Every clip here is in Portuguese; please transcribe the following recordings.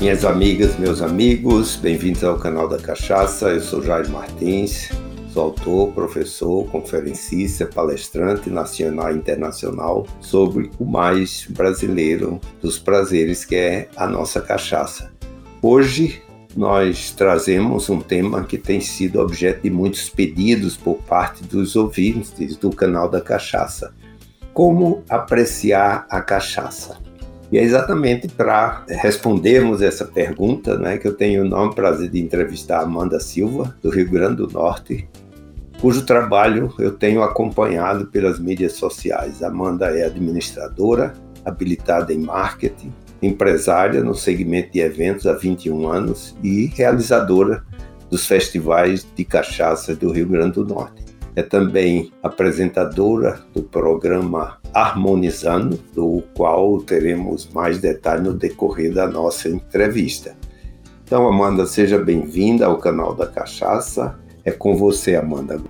Minhas amigas, meus amigos, bem-vindos ao canal da Cachaça. Eu sou Jair Martins, sou autor, professor, conferencista, palestrante nacional e internacional sobre o mais brasileiro dos prazeres que é a nossa cachaça. Hoje nós trazemos um tema que tem sido objeto de muitos pedidos por parte dos ouvintes do canal da Cachaça. Como apreciar a cachaça? E é exatamente para respondermos essa pergunta né, que eu tenho o enorme prazer de entrevistar a Amanda Silva, do Rio Grande do Norte, cujo trabalho eu tenho acompanhado pelas mídias sociais. Amanda é administradora, habilitada em marketing, empresária no segmento de eventos há 21 anos e realizadora dos festivais de cachaça do Rio Grande do Norte. É também apresentadora do programa Harmonizando, do qual teremos mais detalhes no decorrer da nossa entrevista. Então, Amanda, seja bem-vinda ao canal da Cachaça. É com você, Amanda.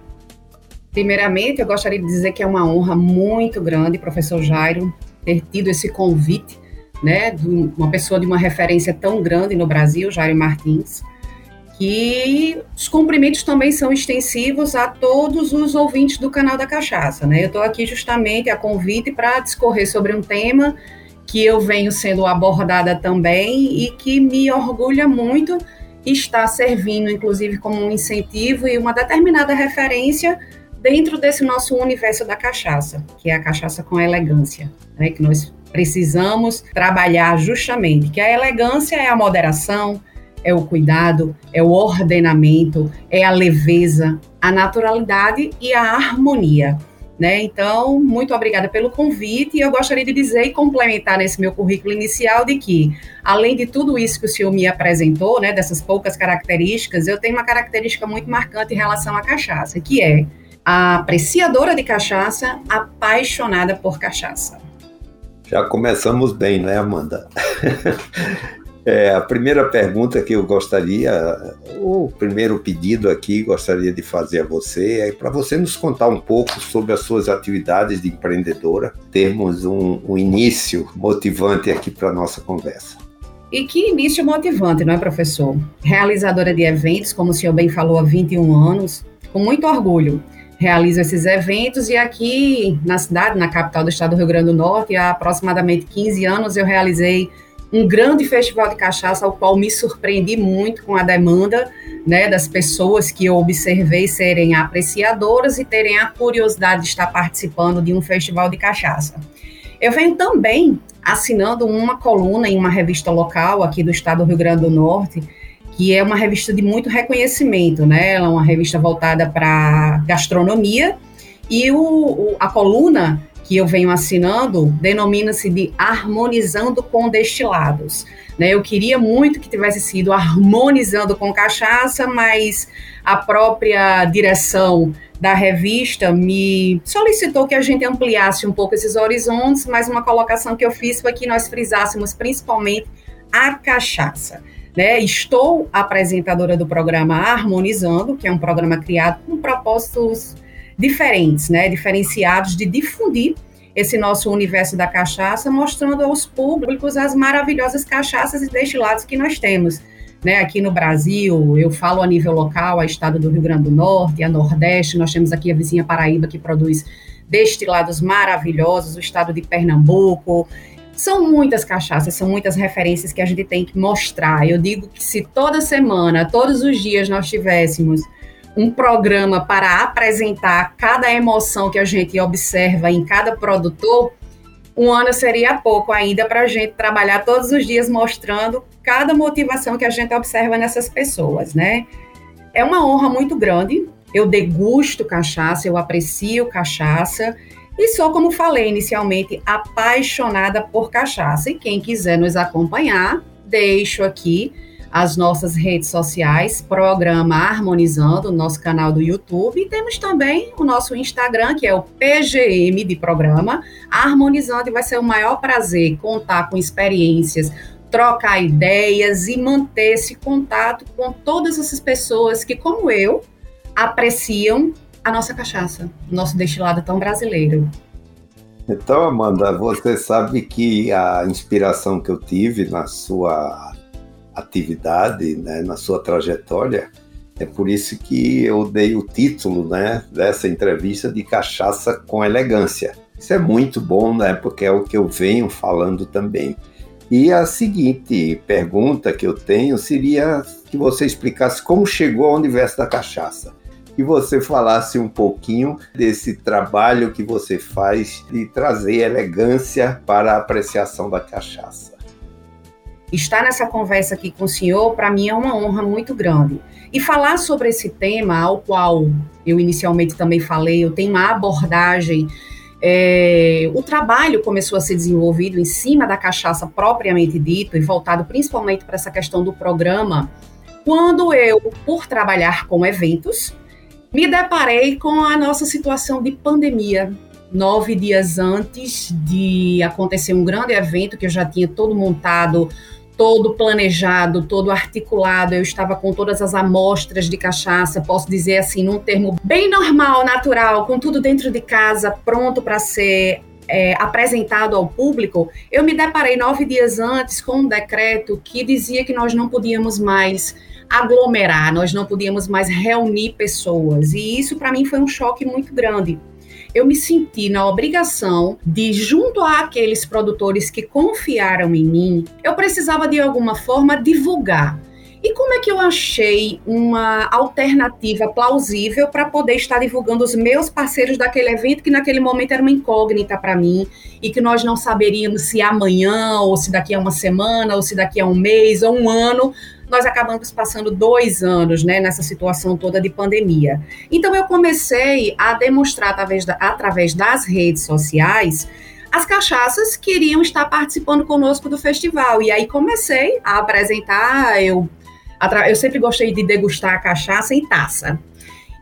Primeiramente, eu gostaria de dizer que é uma honra muito grande, professor Jairo, ter tido esse convite, né, de uma pessoa de uma referência tão grande no Brasil, Jairo Martins, e os cumprimentos também são extensivos a todos os ouvintes do canal da Cachaça. Né? Eu estou aqui justamente a convite para discorrer sobre um tema que eu venho sendo abordada também e que me orgulha muito estar servindo, inclusive, como um incentivo e uma determinada referência dentro desse nosso universo da cachaça, que é a cachaça com elegância, né? que nós precisamos trabalhar justamente, que a elegância é a moderação, é o cuidado, é o ordenamento, é a leveza, a naturalidade e a harmonia. Né? Então, muito obrigada pelo convite e eu gostaria de dizer e complementar nesse meu currículo inicial de que, além de tudo isso que o senhor me apresentou, né, dessas poucas características, eu tenho uma característica muito marcante em relação à cachaça, que é a apreciadora de cachaça apaixonada por cachaça. Já começamos bem, né, Amanda? É, a primeira pergunta que eu gostaria, o primeiro pedido aqui, gostaria de fazer a você, é para você nos contar um pouco sobre as suas atividades de empreendedora, termos um, um início motivante aqui para a nossa conversa. E que início motivante, não é, professor? Realizadora de eventos, como o senhor bem falou, há 21 anos, com muito orgulho realizo esses eventos e aqui na cidade, na capital do estado do Rio Grande do Norte, há aproximadamente 15 anos eu realizei um grande festival de cachaça, ao qual me surpreendi muito com a demanda né, das pessoas que eu observei serem apreciadoras e terem a curiosidade de estar participando de um festival de cachaça. Eu venho também assinando uma coluna em uma revista local aqui do estado do Rio Grande do Norte, que é uma revista de muito reconhecimento, né? Ela é uma revista voltada para gastronomia e o, o, a coluna que eu venho assinando denomina-se de Harmonizando com Destilados. Né? Eu queria muito que tivesse sido Harmonizando com Cachaça, mas a própria direção da revista me solicitou que a gente ampliasse um pouco esses horizontes, mas uma colocação que eu fiz foi que nós frisássemos principalmente a cachaça. Né? Estou apresentadora do programa Harmonizando, que é um programa criado com propósitos diferentes, né, diferenciados de difundir esse nosso universo da cachaça, mostrando aos públicos as maravilhosas cachaças e destilados que nós temos. Né, aqui no Brasil, eu falo a nível local, a estado do Rio Grande do Norte, a Nordeste, nós temos aqui a vizinha Paraíba que produz destilados maravilhosos, o estado de Pernambuco. São muitas cachaças, são muitas referências que a gente tem que mostrar. Eu digo que se toda semana, todos os dias nós tivéssemos um programa para apresentar cada emoção que a gente observa em cada produtor, um ano seria pouco ainda para a gente trabalhar todos os dias mostrando cada motivação que a gente observa nessas pessoas, né? É uma honra muito grande. Eu degusto cachaça, eu aprecio cachaça e sou, como falei inicialmente, apaixonada por cachaça. E quem quiser nos acompanhar, deixo aqui as nossas redes sociais, programa Harmonizando, nosso canal do YouTube, e temos também o nosso Instagram, que é o PGM de programa, Harmonizando, e vai ser o maior prazer contar com experiências, trocar ideias e manter esse contato com todas essas pessoas que, como eu, apreciam a nossa cachaça, nosso destilado tão brasileiro. Então, Amanda, você sabe que a inspiração que eu tive na sua atividade, né, na sua trajetória. É por isso que eu dei o título né, dessa entrevista de Cachaça com Elegância. Isso é muito bom, né, porque é o que eu venho falando também. E a seguinte pergunta que eu tenho seria que você explicasse como chegou ao universo da cachaça. Que você falasse um pouquinho desse trabalho que você faz de trazer elegância para a apreciação da cachaça. Estar nessa conversa aqui com o senhor, para mim, é uma honra muito grande. E falar sobre esse tema, ao qual eu inicialmente também falei, eu tenho uma abordagem é, o trabalho começou a ser desenvolvido em cima da cachaça propriamente dito e voltado principalmente para essa questão do programa, quando eu, por trabalhar com eventos, me deparei com a nossa situação de pandemia. Nove dias antes de acontecer um grande evento que eu já tinha todo montado todo planejado, todo articulado. Eu estava com todas as amostras de cachaça, posso dizer assim, num termo bem normal, natural, com tudo dentro de casa, pronto para ser é, apresentado ao público, eu me deparei nove dias antes com um decreto que dizia que nós não podíamos mais aglomerar, nós não podíamos mais reunir pessoas. E isso para mim foi um choque muito grande eu me senti na obrigação de, junto àqueles produtores que confiaram em mim, eu precisava de alguma forma divulgar. E como é que eu achei uma alternativa plausível para poder estar divulgando os meus parceiros daquele evento, que naquele momento era uma incógnita para mim, e que nós não saberíamos se amanhã, ou se daqui a uma semana, ou se daqui a um mês, ou um ano, nós acabamos passando dois anos né, nessa situação toda de pandemia. Então, eu comecei a demonstrar através, da, através das redes sociais as cachaças que iriam estar participando conosco do festival. E aí comecei a apresentar, eu, eu sempre gostei de degustar a cachaça em taça.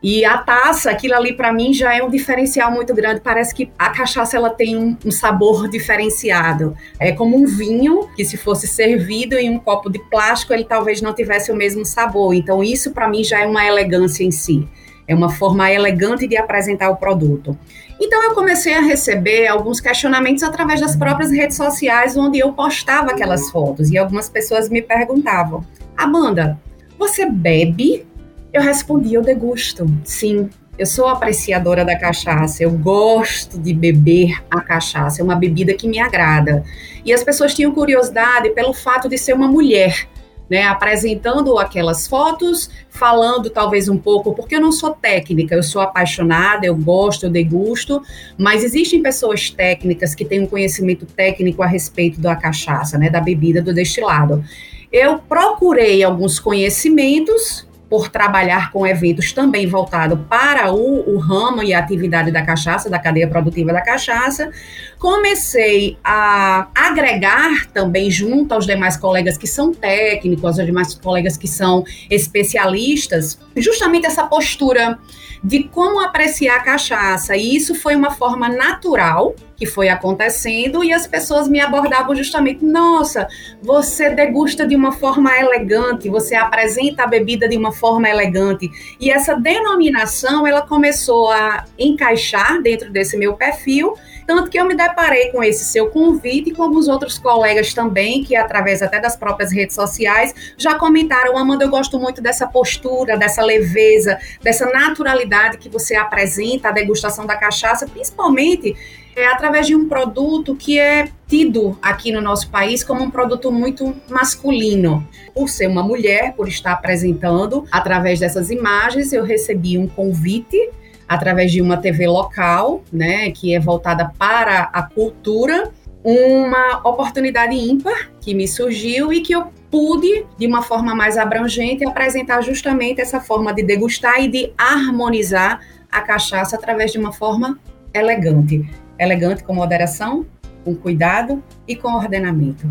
E a taça, aquilo ali para mim já é um diferencial muito grande. Parece que a cachaça ela tem um, um, sabor diferenciado. É como um vinho que se fosse servido em um copo de plástico, ele talvez não tivesse o mesmo sabor. Então isso para mim já é uma elegância em si. É uma forma elegante de apresentar o produto. Então eu comecei a receber alguns questionamentos através das próprias redes sociais onde eu postava aquelas fotos e algumas pessoas me perguntavam: "Amanda, você bebe eu respondi, eu degusto. Sim, eu sou apreciadora da cachaça, eu gosto de beber a cachaça, é uma bebida que me agrada. E as pessoas tinham curiosidade pelo fato de ser uma mulher, né, apresentando aquelas fotos, falando talvez um pouco, porque eu não sou técnica, eu sou apaixonada, eu gosto, eu degusto, mas existem pessoas técnicas que têm um conhecimento técnico a respeito da cachaça, né, da bebida, do destilado. Eu procurei alguns conhecimentos por trabalhar com eventos também voltado para o, o, ramo e a atividade da cachaça, da cadeia produtiva da cachaça. Comecei a agregar também junto aos demais colegas que são técnicos, aos demais colegas que são especialistas, justamente essa postura de como apreciar a cachaça. E isso foi uma forma natural que foi acontecendo e as pessoas me abordavam justamente: nossa, você degusta de uma forma elegante, você apresenta a bebida de uma forma elegante. E essa denominação ela começou a encaixar dentro desse meu perfil. Tanto que eu me deparei com esse seu convite e com alguns outros colegas também, que através até das próprias redes sociais, já comentaram: Amanda, eu gosto muito dessa postura, dessa leveza, dessa naturalidade que você apresenta, a degustação da cachaça, principalmente é, através de um produto que é tido aqui no nosso país como um produto muito masculino. Por ser uma mulher, por estar apresentando, através dessas imagens, eu recebi um convite através de uma TV local, né, que é voltada para a cultura, uma oportunidade ímpar que me surgiu e que eu pude, de uma forma mais abrangente, apresentar justamente essa forma de degustar e de harmonizar a cachaça através de uma forma elegante elegante com moderação, com cuidado e com ordenamento.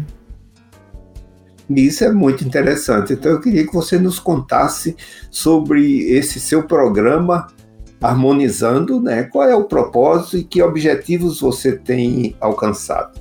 Isso é muito interessante. Então eu queria que você nos contasse sobre esse seu programa harmonizando, né? Qual é o propósito e que objetivos você tem alcançado?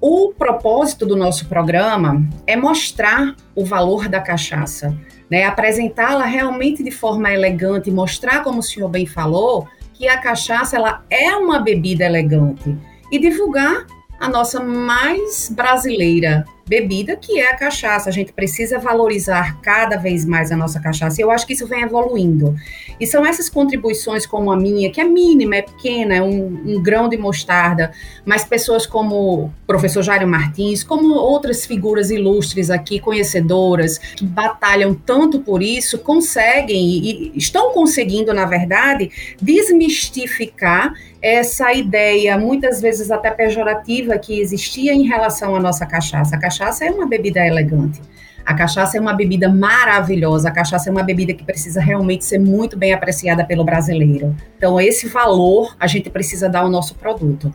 O propósito do nosso programa é mostrar o valor da cachaça, né? Apresentá-la realmente de forma elegante, mostrar como o senhor bem falou, que a cachaça ela é uma bebida elegante e divulgar a nossa mais brasileira bebida, que é a cachaça. A gente precisa valorizar cada vez mais a nossa cachaça. E eu acho que isso vem evoluindo. E são essas contribuições como a minha, que é mínima, é pequena, é um, um grão de mostarda, mas pessoas como o professor Jairo Martins, como outras figuras ilustres aqui, conhecedoras, que batalham tanto por isso, conseguem e estão conseguindo, na verdade, desmistificar essa ideia, muitas vezes até pejorativa, que existia em relação à nossa cachaça. A cachaça é uma bebida elegante. A cachaça é uma bebida maravilhosa, a cachaça é uma bebida que precisa realmente ser muito bem apreciada pelo brasileiro. Então, esse valor a gente precisa dar ao nosso produto.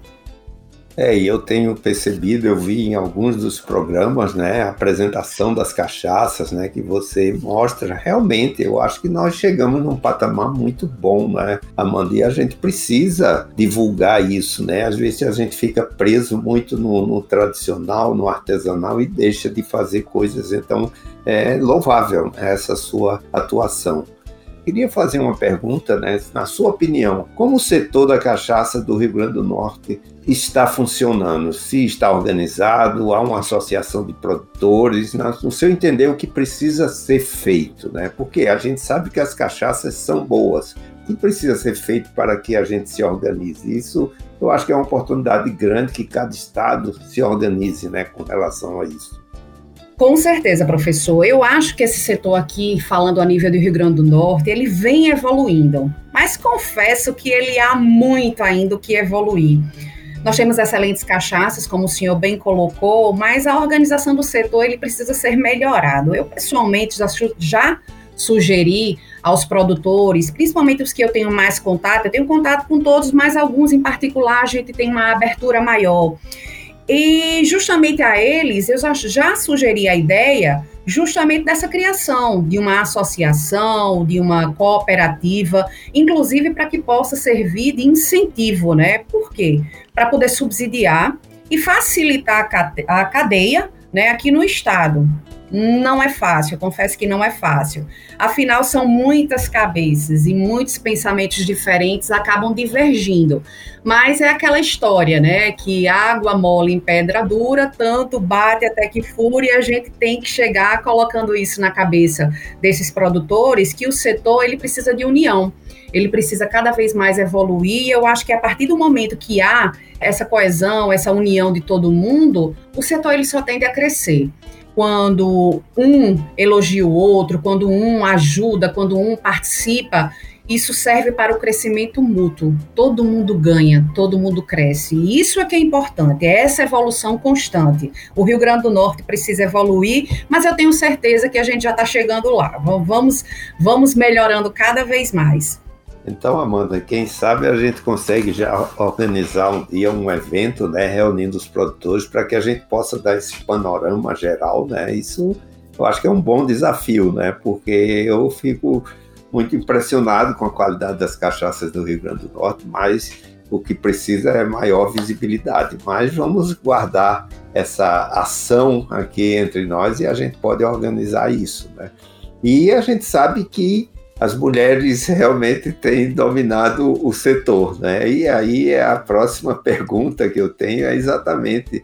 É, e eu tenho percebido, eu vi em alguns dos programas, né, a apresentação das cachaças, né, que você mostra, realmente, eu acho que nós chegamos num patamar muito bom, né, Amanda, e a gente precisa divulgar isso, né, às vezes a gente fica preso muito no, no tradicional, no artesanal e deixa de fazer coisas, então é louvável essa sua atuação. Queria fazer uma pergunta, né? Na sua opinião, como o setor da cachaça do Rio Grande do Norte está funcionando? Se está organizado, há uma associação de produtores, no seu entender, o que precisa ser feito, né? Porque a gente sabe que as cachaças são boas. O que precisa ser feito para que a gente se organize? Isso eu acho que é uma oportunidade grande que cada estado se organize, né, com relação a isso. Com certeza, professor. Eu acho que esse setor aqui, falando a nível do Rio Grande do Norte, ele vem evoluindo. Mas confesso que ele há muito ainda o que evoluir. Nós temos excelentes cachaças, como o senhor bem colocou, mas a organização do setor ele precisa ser melhorado. Eu pessoalmente já, já sugeri aos produtores, principalmente os que eu tenho mais contato, eu tenho contato com todos, mas alguns em particular a gente tem uma abertura maior. E justamente a eles, eu já sugeri a ideia justamente dessa criação de uma associação, de uma cooperativa, inclusive para que possa servir de incentivo, né? Por quê? Para poder subsidiar e facilitar a cadeia né, aqui no Estado. Não é fácil, confesso que não é fácil. Afinal, são muitas cabeças e muitos pensamentos diferentes acabam divergindo. Mas é aquela história, né? Que água mole em pedra dura, tanto bate até que fura, e a gente tem que chegar colocando isso na cabeça desses produtores que o setor ele precisa de união. Ele precisa cada vez mais evoluir. Eu acho que a partir do momento que há essa coesão, essa união de todo mundo, o setor ele só tende a crescer quando um elogia o outro, quando um ajuda, quando um participa, isso serve para o crescimento mútuo. Todo mundo ganha, todo mundo cresce. E isso é que é importante, é essa evolução constante. O Rio Grande do Norte precisa evoluir, mas eu tenho certeza que a gente já está chegando lá. Vamos, vamos melhorando cada vez mais. Então, Amanda, quem sabe a gente consegue já organizar um dia um evento, né, reunindo os produtores para que a gente possa dar esse panorama geral, né? Isso eu acho que é um bom desafio, né? Porque eu fico muito impressionado com a qualidade das cachaças do Rio Grande do Norte, mas o que precisa é maior visibilidade. Mas vamos guardar essa ação aqui entre nós e a gente pode organizar isso, né? E a gente sabe que as mulheres realmente têm dominado o setor, né? E aí é a próxima pergunta que eu tenho é exatamente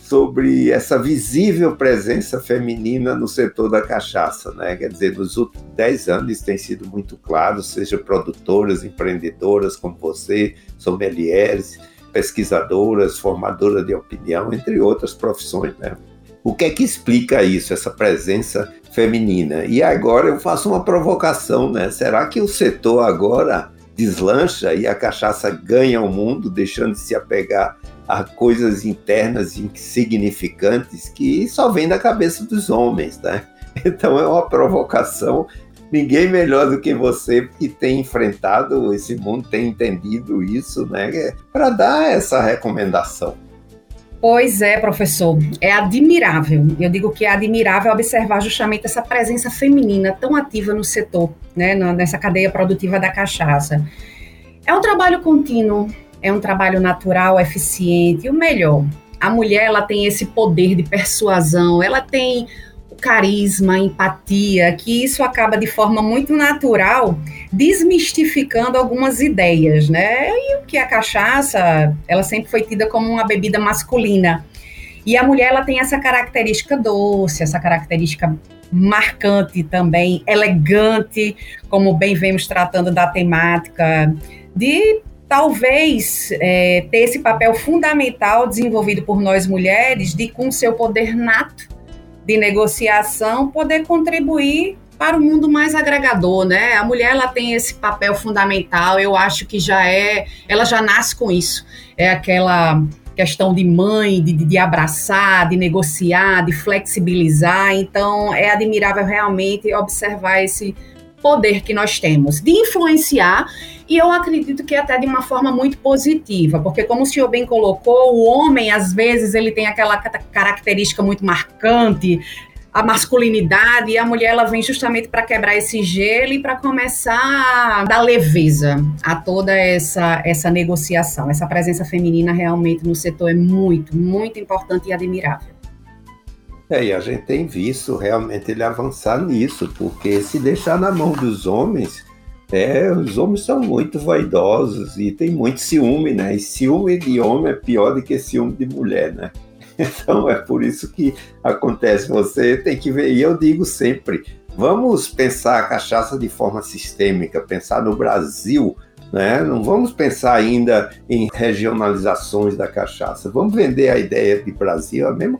sobre essa visível presença feminina no setor da cachaça, né? Quer dizer, nos últimos 10 anos tem sido muito claro, seja produtoras, empreendedoras como você, sommeliers, pesquisadoras, formadoras de opinião, entre outras profissões, né? O que é que explica isso, essa presença feminina? E agora eu faço uma provocação, né? Será que o setor agora deslancha e a cachaça ganha o mundo, deixando de se apegar a coisas internas insignificantes que só vem da cabeça dos homens, né? Então é uma provocação. Ninguém melhor do que você que tem enfrentado esse mundo, tem entendido isso, né? Para dar essa recomendação. Pois é, professor, é admirável. Eu digo que é admirável observar justamente essa presença feminina tão ativa no setor, né, nessa cadeia produtiva da cachaça. É um trabalho contínuo, é um trabalho natural, eficiente, e o melhor, a mulher ela tem esse poder de persuasão, ela tem carisma, empatia, que isso acaba de forma muito natural desmistificando algumas ideias, né? E o que a cachaça, ela sempre foi tida como uma bebida masculina. E a mulher ela tem essa característica doce, essa característica marcante também, elegante, como bem vemos tratando da temática, de talvez é, ter esse papel fundamental desenvolvido por nós mulheres, de com seu poder nato de negociação, poder contribuir para o um mundo mais agregador, né? A mulher ela tem esse papel fundamental, eu acho que já é, ela já nasce com isso. É aquela questão de mãe, de, de abraçar, de negociar, de flexibilizar. Então, é admirável realmente observar esse poder que nós temos de influenciar e eu acredito que até de uma forma muito positiva, porque como o senhor bem colocou, o homem às vezes ele tem aquela característica muito marcante, a masculinidade e a mulher ela vem justamente para quebrar esse gelo e para começar a dar leveza a toda essa essa negociação. Essa presença feminina realmente no setor é muito, muito importante e admirável. É, e a gente tem visto realmente ele avançar nisso, porque se deixar na mão dos homens, é, os homens são muito vaidosos e tem muito ciúme, né? E ciúme de homem é pior do que ciúme de mulher, né? Então é por isso que acontece. Você tem que ver, e eu digo sempre: vamos pensar a cachaça de forma sistêmica, pensar no Brasil. Né? Não vamos pensar ainda em regionalizações da cachaça. Vamos vender a ideia de Brasil, a mesma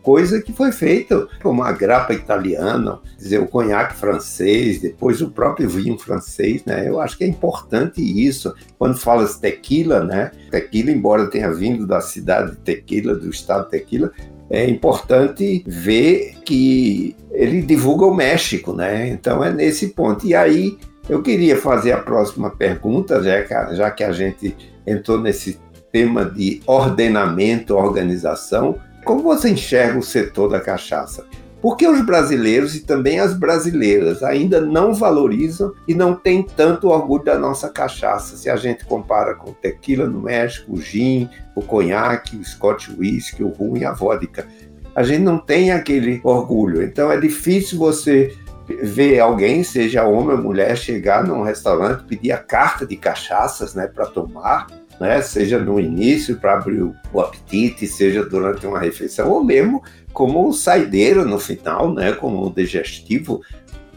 coisa que foi feita como a grapa italiana, dizer, o conhaque francês, depois o próprio vinho francês, né? Eu acho que é importante isso. Quando fala tequila, né? Tequila, embora tenha vindo da cidade de Tequila, do estado de Tequila, é importante ver que ele divulga o México, né? Então é nesse ponto. E aí eu queria fazer a próxima pergunta, já que, a gente entrou nesse tema de ordenamento, organização. Como você enxerga o setor da cachaça? Por que os brasileiros e também as brasileiras ainda não valorizam e não têm tanto orgulho da nossa cachaça? Se a gente compara com tequila no México, o gin, o conhaque, o scotch whisky, o rum e a vodka. A gente não tem aquele orgulho. Então é difícil você ver alguém, seja homem ou mulher, chegar num restaurante, pedir a carta de cachaças né, para tomar, né, seja no início para abrir o apetite, seja durante uma refeição, ou mesmo como saideiro no final, né, como digestivo.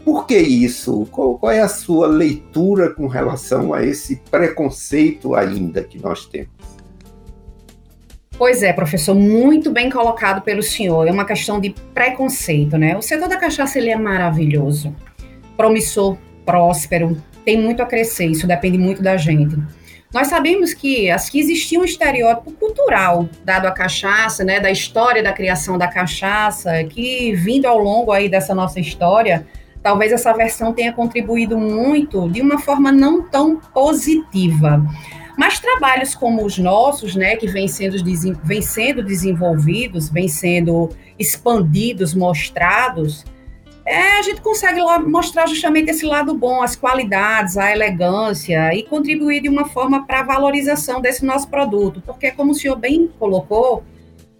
Por que isso? Qual, qual é a sua leitura com relação a esse preconceito ainda que nós temos? Pois é, professor, muito bem colocado pelo senhor. É uma questão de preconceito, né? O setor da cachaça ele é maravilhoso, promissor, próspero, tem muito a crescer. Isso depende muito da gente. Nós sabemos que, que existia um estereótipo cultural dado à cachaça, né, da história da criação da cachaça, que vindo ao longo aí dessa nossa história, talvez essa versão tenha contribuído muito de uma forma não tão positiva. Mas trabalhos como os nossos, né, que vêm sendo, vem sendo desenvolvidos, vêm sendo expandidos, mostrados, é, a gente consegue mostrar justamente esse lado bom, as qualidades, a elegância e contribuir de uma forma para a valorização desse nosso produto, porque como o senhor bem colocou,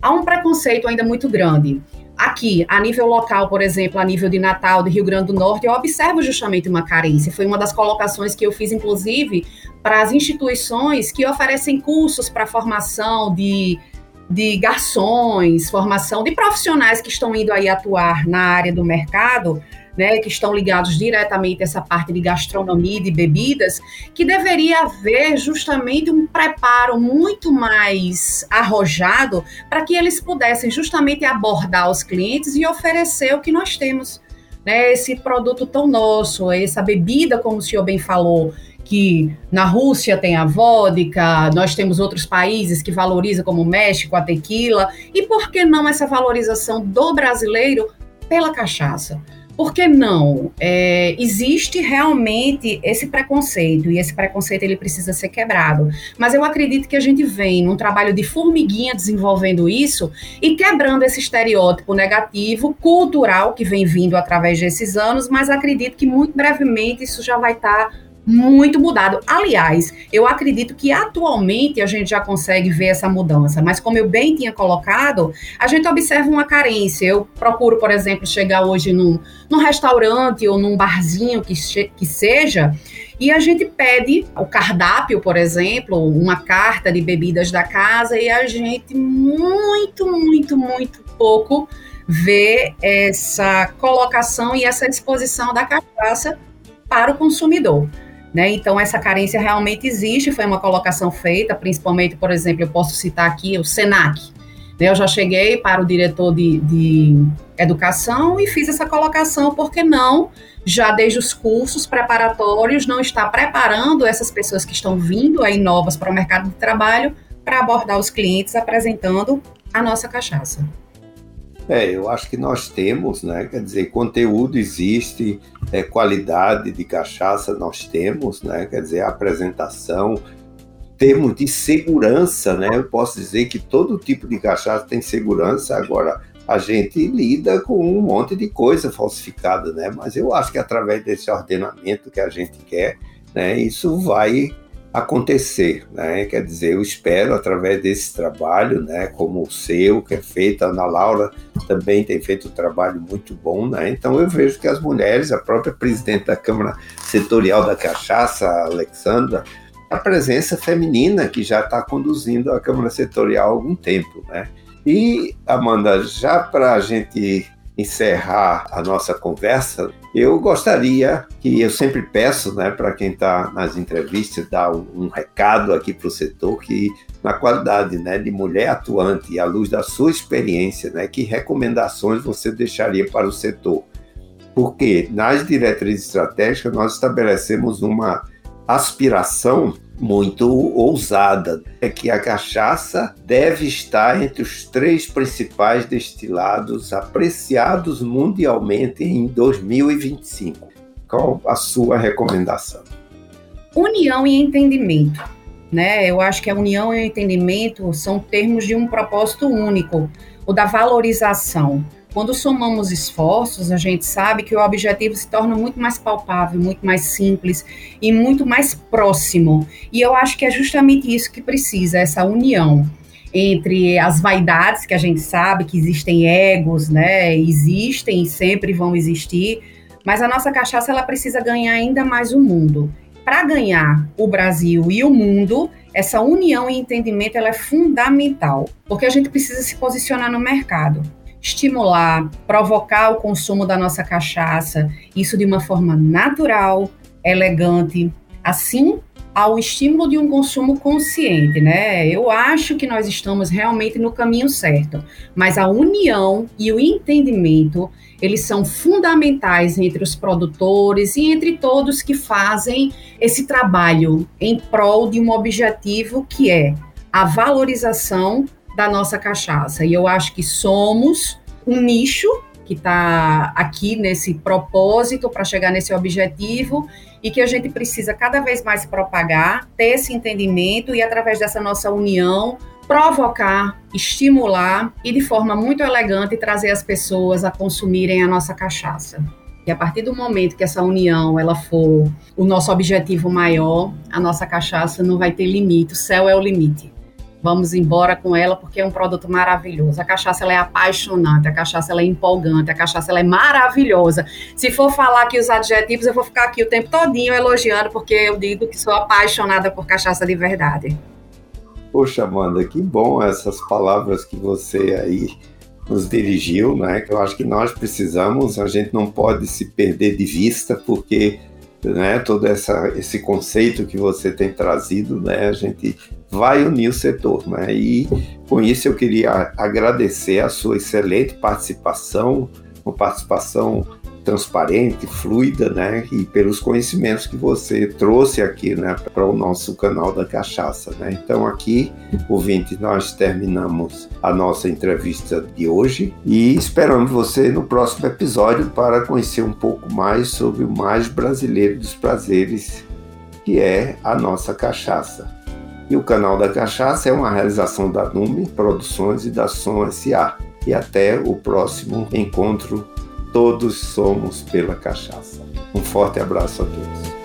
há um preconceito ainda muito grande. Aqui, a nível local, por exemplo, a nível de Natal, de Rio Grande do Norte, eu observo justamente uma carência. Foi uma das colocações que eu fiz, inclusive, para as instituições que oferecem cursos para formação de, de garçons, formação de profissionais que estão indo aí atuar na área do mercado né, que estão ligados diretamente a essa parte de gastronomia e de bebidas, que deveria haver justamente um preparo muito mais arrojado para que eles pudessem justamente abordar os clientes e oferecer o que nós temos. Né, esse produto tão nosso, essa bebida, como o senhor bem falou, que na Rússia tem a vodka, nós temos outros países que valorizam, como o México, a tequila, e por que não essa valorização do brasileiro pela cachaça? Por que não? É, existe realmente esse preconceito e esse preconceito ele precisa ser quebrado. Mas eu acredito que a gente vem num trabalho de formiguinha desenvolvendo isso e quebrando esse estereótipo negativo cultural que vem vindo através desses anos. Mas acredito que muito brevemente isso já vai estar tá muito mudado. Aliás, eu acredito que atualmente a gente já consegue ver essa mudança, mas como eu bem tinha colocado, a gente observa uma carência. Eu procuro, por exemplo, chegar hoje num, num restaurante ou num barzinho que, que seja, e a gente pede o cardápio, por exemplo, uma carta de bebidas da casa e a gente muito, muito, muito pouco vê essa colocação e essa exposição da cachaça para o consumidor. Né? Então, essa carência realmente existe, foi uma colocação feita, principalmente, por exemplo, eu posso citar aqui o SENAC. Né? Eu já cheguei para o diretor de, de educação e fiz essa colocação, porque não, já desde os cursos preparatórios, não está preparando essas pessoas que estão vindo aí novas para o mercado de trabalho para abordar os clientes apresentando a nossa cachaça. É, eu acho que nós temos, né? Quer dizer, conteúdo existe, é, qualidade de cachaça nós temos, né? Quer dizer, apresentação, termos de segurança, né? Eu posso dizer que todo tipo de cachaça tem segurança. Agora, a gente lida com um monte de coisa falsificada, né? Mas eu acho que através desse ordenamento que a gente quer, né? Isso vai acontecer, né? Quer dizer, eu espero através desse trabalho, né, como o seu, que é feito, a Ana Laura também tem feito um trabalho muito bom, né? Então eu vejo que as mulheres, a própria presidente da Câmara Setorial da Cachaça, a Alexandra, a presença feminina que já está conduzindo a Câmara Setorial há algum tempo, né? E Amanda, já para a gente encerrar a nossa conversa, eu gostaria que eu sempre peço, né, para quem está nas entrevistas, dar um, um recado aqui para o setor que na qualidade, né, de mulher atuante à luz da sua experiência, né, que recomendações você deixaria para o setor? Porque nas diretrizes estratégicas nós estabelecemos uma aspiração muito ousada, é que a cachaça deve estar entre os três principais destilados apreciados mundialmente em 2025. Qual a sua recomendação? União e entendimento. Né? Eu acho que a união e o entendimento são termos de um propósito único, o da valorização. Quando somamos esforços, a gente sabe que o objetivo se torna muito mais palpável, muito mais simples e muito mais próximo. E eu acho que é justamente isso que precisa, essa união entre as vaidades que a gente sabe que existem egos, né? Existem e sempre vão existir, mas a nossa cachaça ela precisa ganhar ainda mais o mundo. Para ganhar o Brasil e o mundo, essa união e entendimento ela é fundamental, porque a gente precisa se posicionar no mercado estimular, provocar o consumo da nossa cachaça, isso de uma forma natural, elegante, assim ao estímulo de um consumo consciente, né? Eu acho que nós estamos realmente no caminho certo, mas a união e o entendimento, eles são fundamentais entre os produtores e entre todos que fazem esse trabalho em prol de um objetivo que é a valorização da nossa cachaça. E eu acho que somos um nicho que está aqui nesse propósito para chegar nesse objetivo e que a gente precisa cada vez mais propagar, ter esse entendimento e através dessa nossa união provocar, estimular e de forma muito elegante trazer as pessoas a consumirem a nossa cachaça. E a partir do momento que essa união ela for o nosso objetivo maior, a nossa cachaça não vai ter limite, o céu é o limite vamos embora com ela porque é um produto maravilhoso. A cachaça ela é apaixonante, a cachaça ela é empolgante, a cachaça ela é maravilhosa. Se for falar aqui os adjetivos, eu vou ficar aqui o tempo todinho elogiando porque eu digo que sou apaixonada por cachaça de verdade. Poxa, Amanda, que bom essas palavras que você aí nos dirigiu, né? Que eu acho que nós precisamos, a gente não pode se perder de vista porque né, todo essa, esse conceito que você tem trazido, né, a gente vai unir o setor. Né, e com isso eu queria agradecer a sua excelente participação, uma participação transparente, fluida, né? E pelos conhecimentos que você trouxe aqui, né, para o nosso canal da cachaça, né? Então aqui, ouvinte, nós terminamos a nossa entrevista de hoje e esperamos você no próximo episódio para conhecer um pouco mais sobre o mais brasileiro dos prazeres, que é a nossa cachaça. E o canal da Cachaça é uma realização da Nume Produções e da Som SA. E até o próximo encontro Todos somos pela cachaça. Um forte abraço a todos.